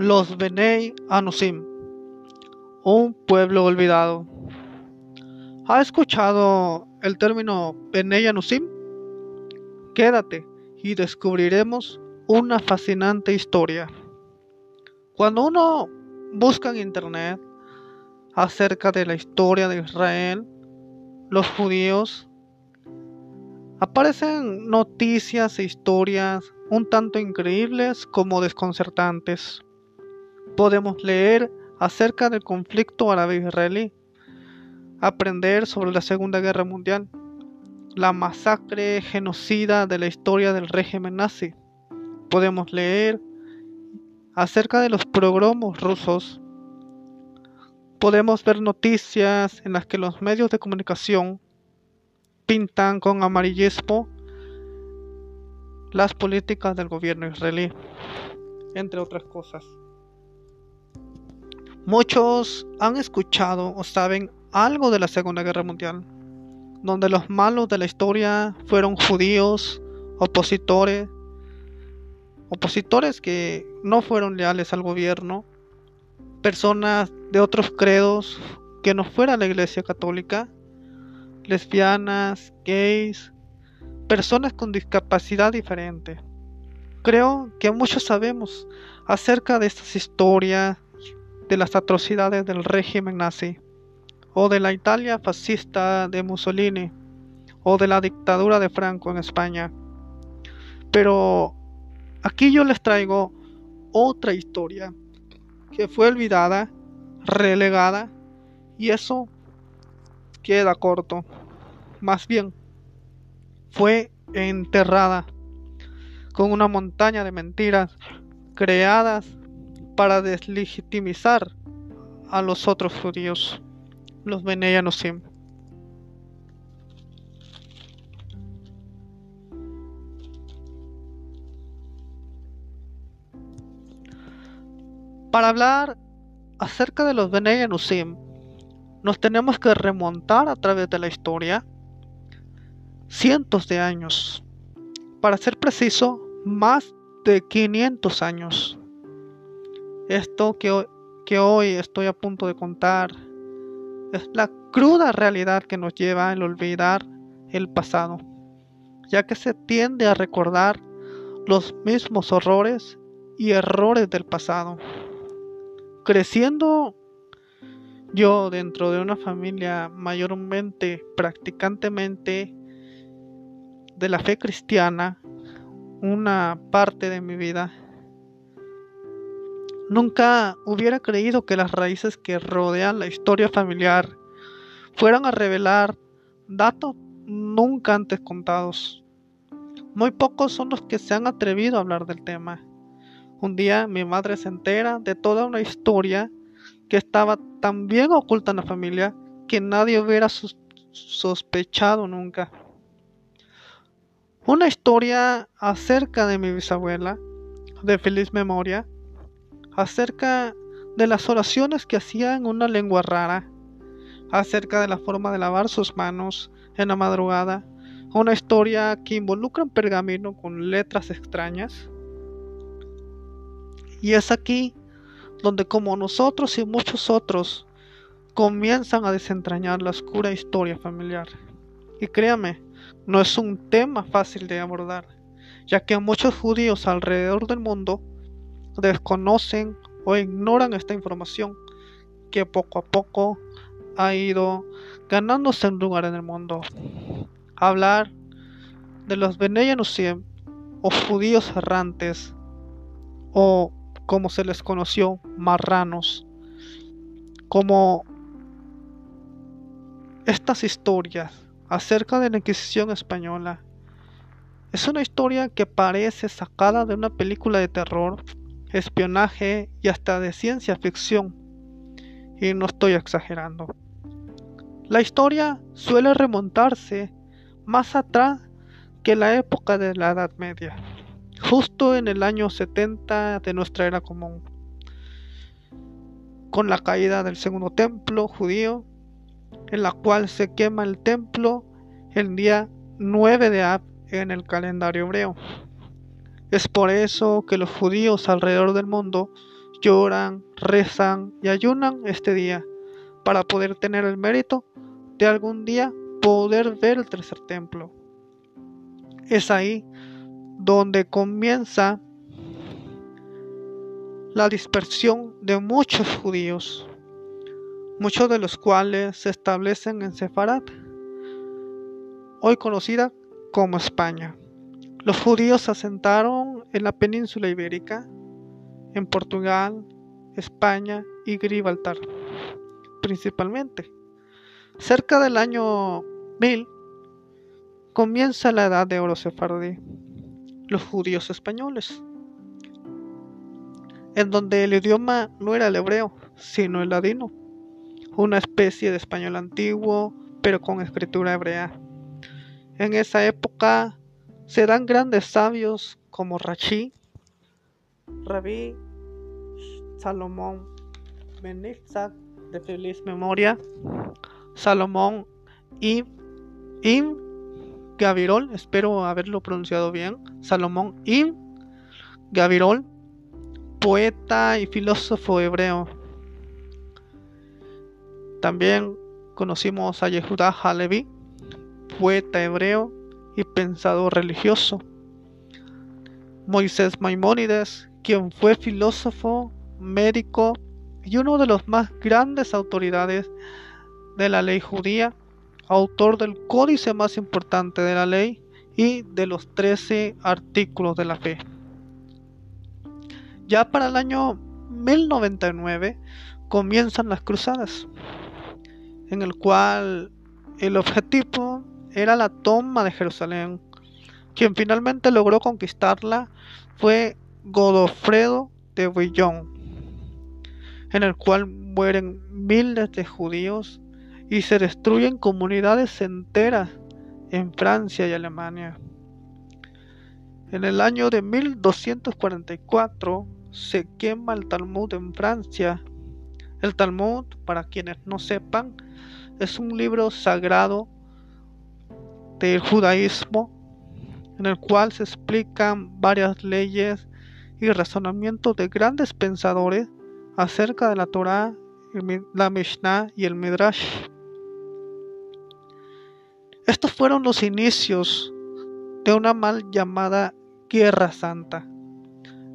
Los Benei Anusim, un pueblo olvidado. ¿Ha escuchado el término Benei Anusim? Quédate y descubriremos una fascinante historia. Cuando uno busca en internet acerca de la historia de Israel, los judíos, aparecen noticias e historias un tanto increíbles como desconcertantes podemos leer acerca del conflicto árabe-israelí, aprender sobre la Segunda Guerra Mundial, la masacre genocida de la historia del régimen nazi. Podemos leer acerca de los progromos rusos. Podemos ver noticias en las que los medios de comunicación pintan con amarillismo las políticas del gobierno israelí, entre otras cosas. Muchos han escuchado o saben algo de la Segunda Guerra Mundial, donde los malos de la historia fueron judíos, opositores, opositores que no fueron leales al gobierno, personas de otros credos que no fuera la Iglesia Católica, lesbianas, gays, personas con discapacidad diferente. Creo que muchos sabemos acerca de estas historias de las atrocidades del régimen nazi, o de la Italia fascista de Mussolini, o de la dictadura de Franco en España. Pero aquí yo les traigo otra historia que fue olvidada, relegada, y eso queda corto. Más bien, fue enterrada con una montaña de mentiras creadas para deslegitimizar a los otros judíos, los Benei Anusim. Para hablar acerca de los Benei Anusim, nos tenemos que remontar a través de la historia cientos de años. Para ser preciso, más de 500 años. Esto que hoy, que hoy estoy a punto de contar es la cruda realidad que nos lleva a olvidar el pasado, ya que se tiende a recordar los mismos horrores y errores del pasado. Creciendo yo dentro de una familia mayormente, practicantemente de la fe cristiana, una parte de mi vida Nunca hubiera creído que las raíces que rodean la historia familiar fueran a revelar datos nunca antes contados. Muy pocos son los que se han atrevido a hablar del tema. Un día mi madre se entera de toda una historia que estaba tan bien oculta en la familia que nadie hubiera sospechado nunca. Una historia acerca de mi bisabuela, de feliz memoria, acerca de las oraciones que hacía en una lengua rara, acerca de la forma de lavar sus manos en la madrugada, una historia que involucra un pergamino con letras extrañas. Y es aquí donde como nosotros y muchos otros comienzan a desentrañar la oscura historia familiar. Y créame, no es un tema fácil de abordar, ya que muchos judíos alrededor del mundo desconocen o ignoran esta información que poco a poco ha ido ganándose un lugar en el mundo. Hablar de los Benei o judíos errantes o como se les conoció marranos como estas historias acerca de la Inquisición española es una historia que parece sacada de una película de terror espionaje y hasta de ciencia ficción. Y no estoy exagerando. La historia suele remontarse más atrás que la época de la Edad Media, justo en el año 70 de nuestra era común, con la caída del segundo templo judío, en la cual se quema el templo el día 9 de Ab en el calendario hebreo. Es por eso que los judíos alrededor del mundo lloran, rezan y ayunan este día para poder tener el mérito de algún día poder ver el tercer templo. Es ahí donde comienza la dispersión de muchos judíos, muchos de los cuales se establecen en Sefarad, hoy conocida como España. Los judíos se asentaron en la península ibérica, en Portugal, España y Gibraltar, principalmente. Cerca del año 1000 comienza la edad de oro sefardí, los judíos españoles, en donde el idioma no era el hebreo, sino el ladino, una especie de español antiguo, pero con escritura hebrea. En esa época se dan grandes sabios como Rachi, Rabí, Salomón, Benizat de feliz memoria, Salomón y Im Gavirol, espero haberlo pronunciado bien, Salomón Im Gavirol, poeta y filósofo hebreo. También conocimos a Yehuda Halevi, poeta hebreo y pensador religioso. Moisés Maimónides, quien fue filósofo, médico y uno de los más grandes autoridades de la ley judía, autor del códice más importante de la ley y de los trece artículos de la fe. Ya para el año 1099 comienzan las cruzadas, en el cual el objetivo era la toma de Jerusalén. Quien finalmente logró conquistarla fue Godofredo de Bouillon, en el cual mueren miles de judíos y se destruyen comunidades enteras en Francia y Alemania. En el año de 1244 se quema el Talmud en Francia. El Talmud, para quienes no sepan, es un libro sagrado del judaísmo en el cual se explican varias leyes y razonamientos de grandes pensadores acerca de la Torah, la Mishnah y el Midrash. Estos fueron los inicios de una mal llamada Guerra Santa.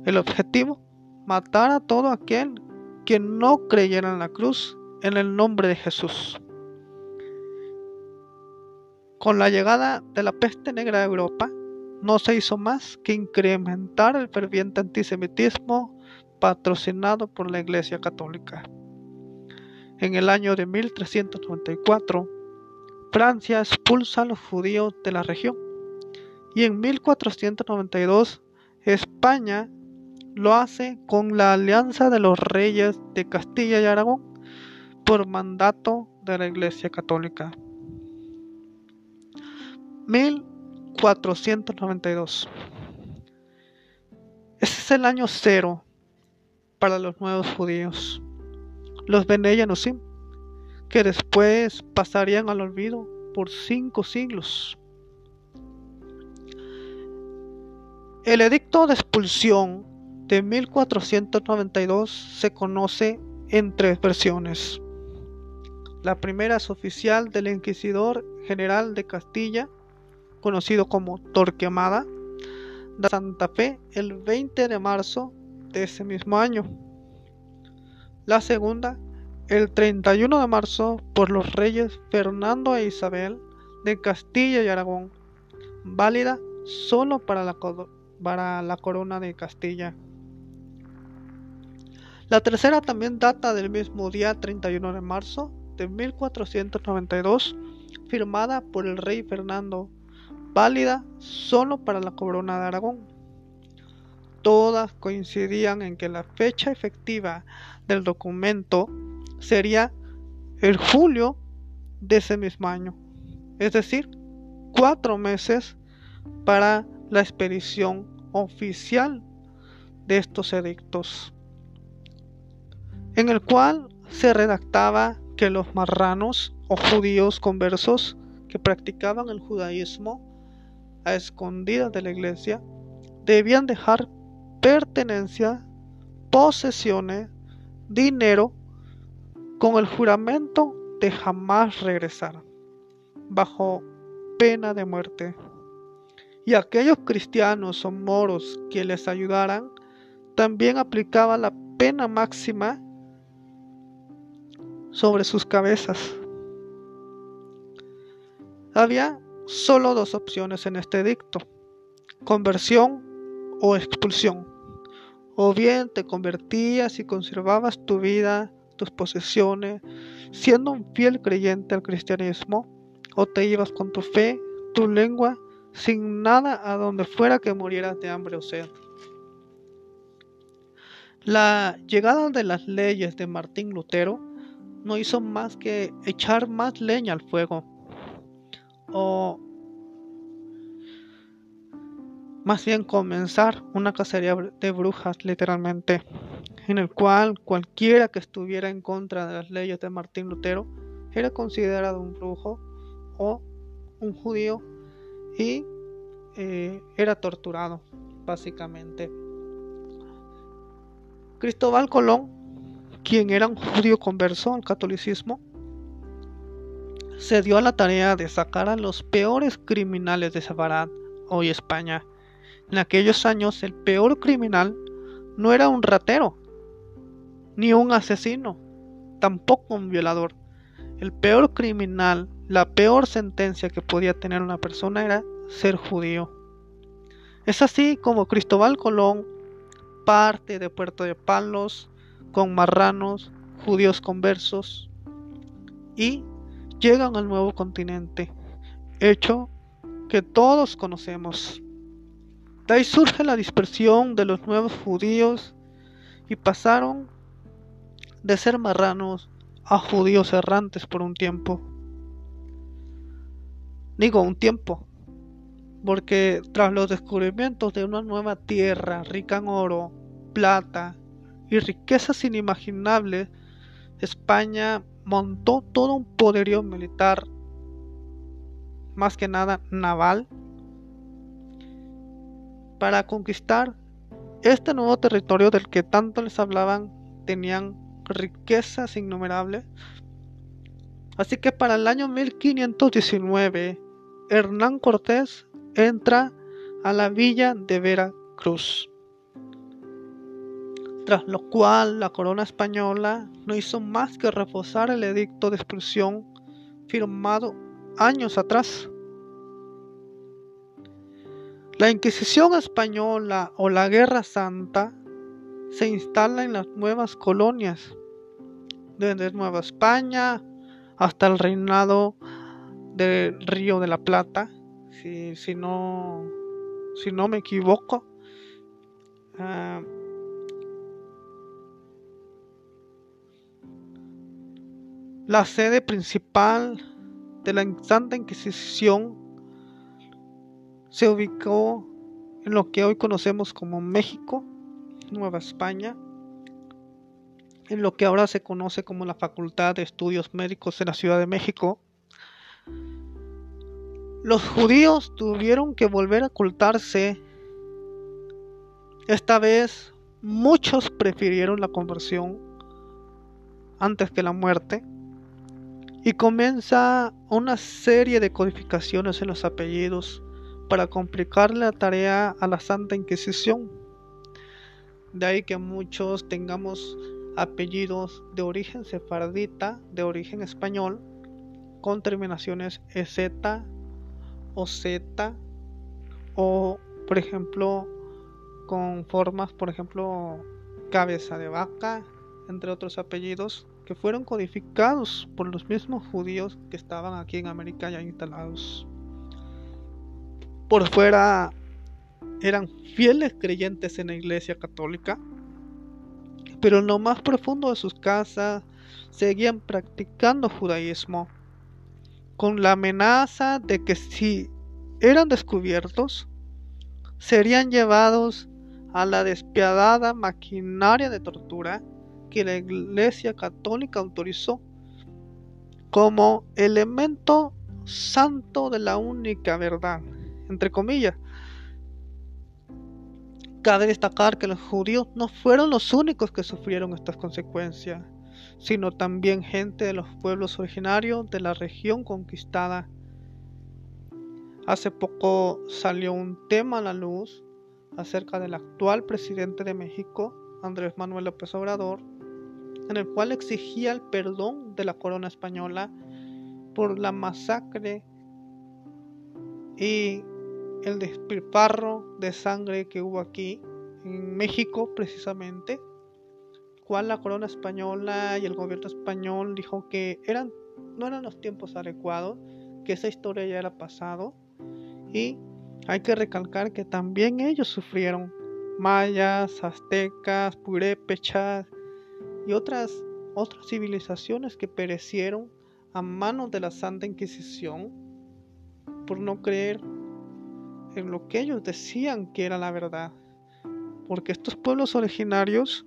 El objetivo, matar a todo aquel que no creyera en la cruz en el nombre de Jesús. Con la llegada de la peste negra a Europa, no se hizo más que incrementar el ferviente antisemitismo patrocinado por la Iglesia Católica. En el año de 1394, Francia expulsa a los judíos de la región y en 1492 España lo hace con la alianza de los reyes de Castilla y Aragón por mandato de la Iglesia Católica. 1492. Ese es el año cero para los nuevos judíos, los Bene que después pasarían al olvido por cinco siglos. El edicto de expulsión de 1492 se conoce en tres versiones. La primera es oficial del Inquisidor General de Castilla, conocido como Torquemada, de Santa Fe el 20 de marzo de ese mismo año. La segunda el 31 de marzo por los reyes Fernando e Isabel de Castilla y Aragón, válida solo para la, para la corona de Castilla. La tercera también data del mismo día 31 de marzo de 1492, firmada por el rey Fernando, válida solo para la corona de Aragón. Todas coincidían en que la fecha efectiva del documento sería el julio de ese mismo año. Es decir, cuatro meses para la expedición oficial de estos edictos, en el cual se redactaba que los marranos o judíos conversos que practicaban el judaísmo a escondidas de la iglesia debían dejar pertenencia posesiones, dinero, con el juramento de jamás regresar, bajo pena de muerte. Y aquellos cristianos o moros que les ayudaran, también aplicaban la pena máxima sobre sus cabezas. Había solo dos opciones en este dicto, conversión o expulsión. O bien te convertías y conservabas tu vida, tus posesiones, siendo un fiel creyente al cristianismo, o te ibas con tu fe, tu lengua, sin nada a donde fuera que murieras de hambre o sed. La llegada de las leyes de Martín Lutero no hizo más que echar más leña al fuego, o más bien comenzar una cacería de brujas literalmente, en el cual cualquiera que estuviera en contra de las leyes de Martín Lutero era considerado un brujo o un judío y eh, era torturado básicamente. Cristóbal Colón, quien era un judío converso al catolicismo, se dio a la tarea de sacar a los peores criminales de Sefarad, hoy España, en aquellos años el peor criminal no era un ratero, ni un asesino, tampoco un violador. El peor criminal, la peor sentencia que podía tener una persona era ser judío. Es así como Cristóbal Colón parte de Puerto de Palos con marranos, judíos conversos y llegan al nuevo continente, hecho que todos conocemos. De ahí surge la dispersión de los nuevos judíos y pasaron de ser marranos a judíos errantes por un tiempo. Digo un tiempo, porque tras los descubrimientos de una nueva tierra rica en oro, plata y riquezas inimaginables, España montó todo un poderío militar, más que nada naval, para conquistar este nuevo territorio del que tanto les hablaban, tenían riquezas innumerables. Así que para el año 1519, Hernán Cortés entra a la villa de Veracruz. Tras lo cual la corona española no hizo más que reforzar el edicto de expulsión firmado años atrás. La Inquisición española o la Guerra Santa se instala en las nuevas colonias, desde Nueva España hasta el reinado del Río de la Plata, si, si, no, si no me equivoco. Ah, la sede principal de la Santa Inquisición se ubicó en lo que hoy conocemos como México, Nueva España, en lo que ahora se conoce como la Facultad de Estudios Médicos de la Ciudad de México. Los judíos tuvieron que volver a ocultarse. Esta vez muchos prefirieron la conversión antes que la muerte. Y comienza una serie de codificaciones en los apellidos para complicar la tarea a la Santa Inquisición. De ahí que muchos tengamos apellidos de origen sefardita, de origen español, con terminaciones EZ o Z, o por ejemplo con formas, por ejemplo, cabeza de vaca, entre otros apellidos que fueron codificados por los mismos judíos que estaban aquí en América ya instalados. Por fuera eran fieles creyentes en la iglesia católica, pero en lo más profundo de sus casas seguían practicando judaísmo, con la amenaza de que si eran descubiertos, serían llevados a la despiadada maquinaria de tortura que la Iglesia Católica autorizó como elemento santo de la única verdad entre comillas. Cabe destacar que los judíos no fueron los únicos que sufrieron estas consecuencias, sino también gente de los pueblos originarios de la región conquistada. Hace poco salió un tema a la luz acerca del actual presidente de México, Andrés Manuel López Obrador, en el cual exigía el perdón de la corona española por la masacre y el despilfarro de sangre que hubo aquí en México precisamente, cual la corona española y el gobierno español dijo que eran no eran los tiempos adecuados, que esa historia ya era pasado. Y hay que recalcar que también ellos sufrieron mayas, aztecas, purépechas y otras otras civilizaciones que perecieron a manos de la Santa Inquisición por no creer en lo que ellos decían que era la verdad. Porque estos pueblos originarios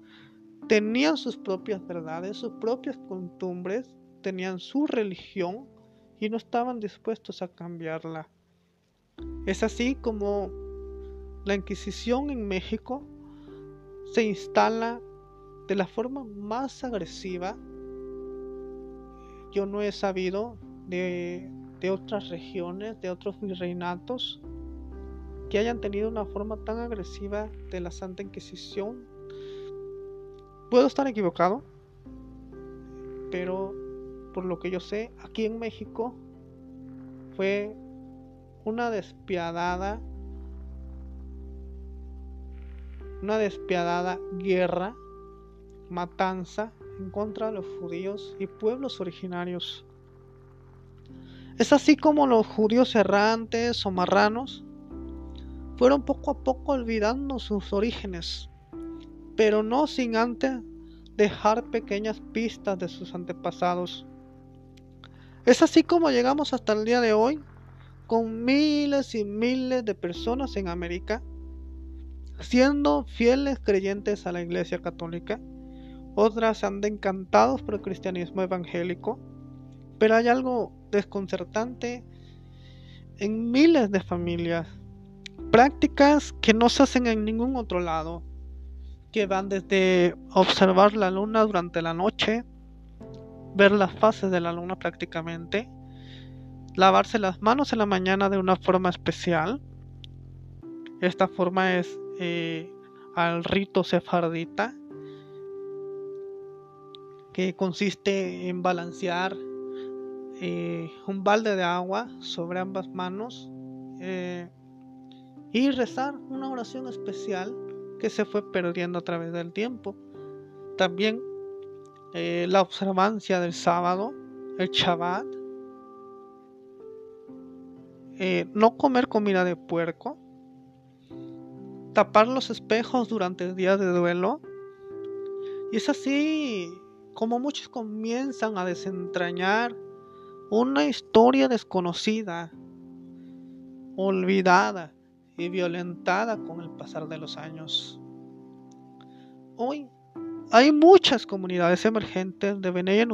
tenían sus propias verdades, sus propias costumbres, tenían su religión y no estaban dispuestos a cambiarla. Es así como la Inquisición en México se instala de la forma más agresiva. Yo no he sabido de, de otras regiones, de otros virreinatos, que hayan tenido una forma tan agresiva de la Santa Inquisición. Puedo estar equivocado, pero por lo que yo sé, aquí en México fue una despiadada, una despiadada guerra, matanza en contra de los judíos y pueblos originarios. Es así como los judíos errantes o marranos fueron poco a poco olvidando sus orígenes, pero no sin antes dejar pequeñas pistas de sus antepasados. Es así como llegamos hasta el día de hoy, con miles y miles de personas en América, siendo fieles creyentes a la Iglesia Católica. Otras han encantados por el cristianismo evangélico, pero hay algo desconcertante en miles de familias prácticas que no se hacen en ningún otro lado, que van desde observar la luna durante la noche, ver las fases de la luna prácticamente, lavarse las manos en la mañana de una forma especial. Esta forma es eh, al rito sefardita, que consiste en balancear eh, un balde de agua sobre ambas manos. Eh, y rezar una oración especial que se fue perdiendo a través del tiempo. También eh, la observancia del sábado, el Shabbat, no comer comida de puerco, tapar los espejos durante el día de duelo. Y es así como muchos comienzan a desentrañar una historia desconocida, olvidada, y violentada con el pasar de los años. Hoy hay muchas comunidades emergentes de Benaya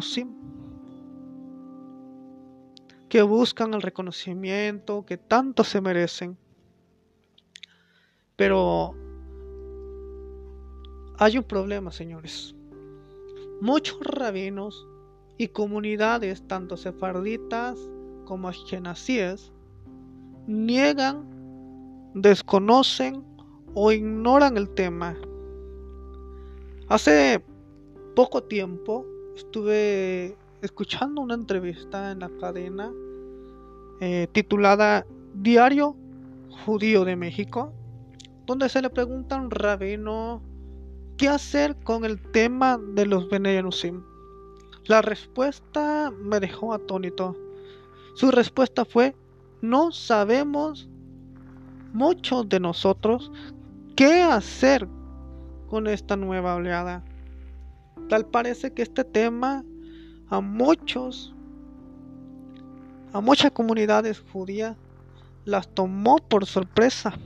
que buscan el reconocimiento que tanto se merecen. Pero hay un problema, señores. Muchos rabinos y comunidades, tanto sefarditas como ashkenazíes, niegan desconocen o ignoran el tema. Hace poco tiempo estuve escuchando una entrevista en la cadena eh, titulada Diario Judío de México, donde se le pregunta a un rabino qué hacer con el tema de los Bene La respuesta me dejó atónito. Su respuesta fue, no sabemos muchos de nosotros qué hacer con esta nueva oleada. Tal parece que este tema a muchos, a muchas comunidades judías, las tomó por sorpresa.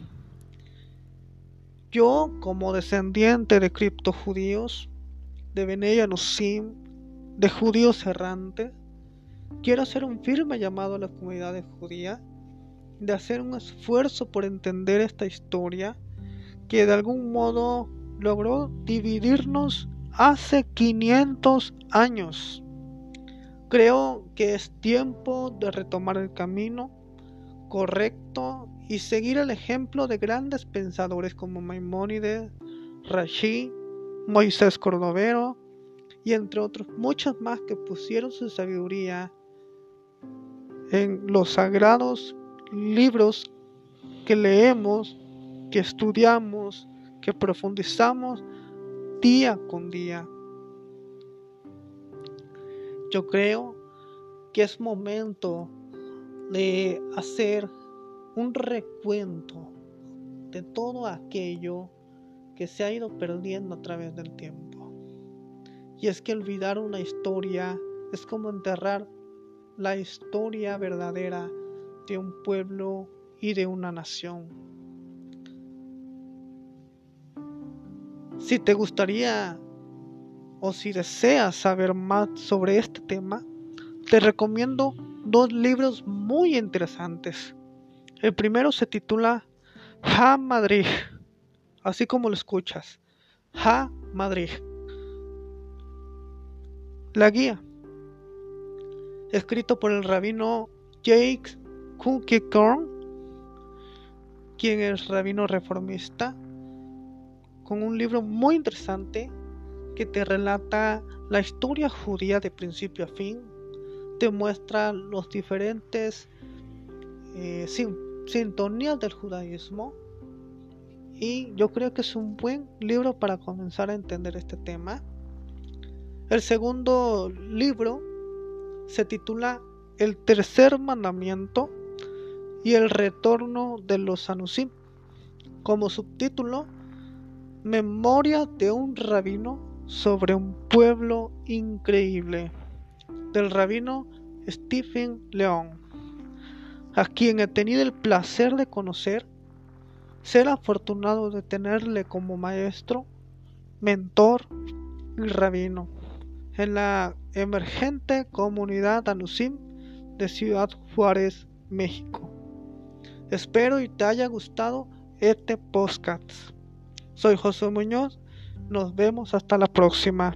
Yo, como descendiente de criptojudíos, de Benella Nusim, de judíos errantes, quiero hacer un firme llamado a las comunidades judías de hacer un esfuerzo por entender esta historia que de algún modo logró dividirnos hace 500 años. Creo que es tiempo de retomar el camino correcto y seguir el ejemplo de grandes pensadores como Maimónides, Rashi, Moisés Cordovero y entre otros muchos más que pusieron su sabiduría en los sagrados libros que leemos, que estudiamos, que profundizamos día con día. Yo creo que es momento de hacer un recuento de todo aquello que se ha ido perdiendo a través del tiempo. Y es que olvidar una historia es como enterrar la historia verdadera de un pueblo y de una nación. Si te gustaría o si deseas saber más sobre este tema, te recomiendo dos libros muy interesantes. El primero se titula Ja Madrid, así como lo escuchas. Ja Madrid. La guía, escrito por el rabino Jake Kierkegaard, quien es rabino reformista, con un libro muy interesante que te relata la historia judía de principio a fin, te muestra los diferentes eh, sintonías del judaísmo y yo creo que es un buen libro para comenzar a entender este tema. El segundo libro se titula El tercer mandamiento y el retorno de los Anusim. Como subtítulo, Memoria de un rabino sobre un pueblo increíble. Del rabino Stephen León, a quien he tenido el placer de conocer, ser afortunado de tenerle como maestro, mentor y rabino en la emergente comunidad Anusim de Ciudad Juárez, México. Espero y te haya gustado este podcast. Soy José Muñoz. Nos vemos hasta la próxima.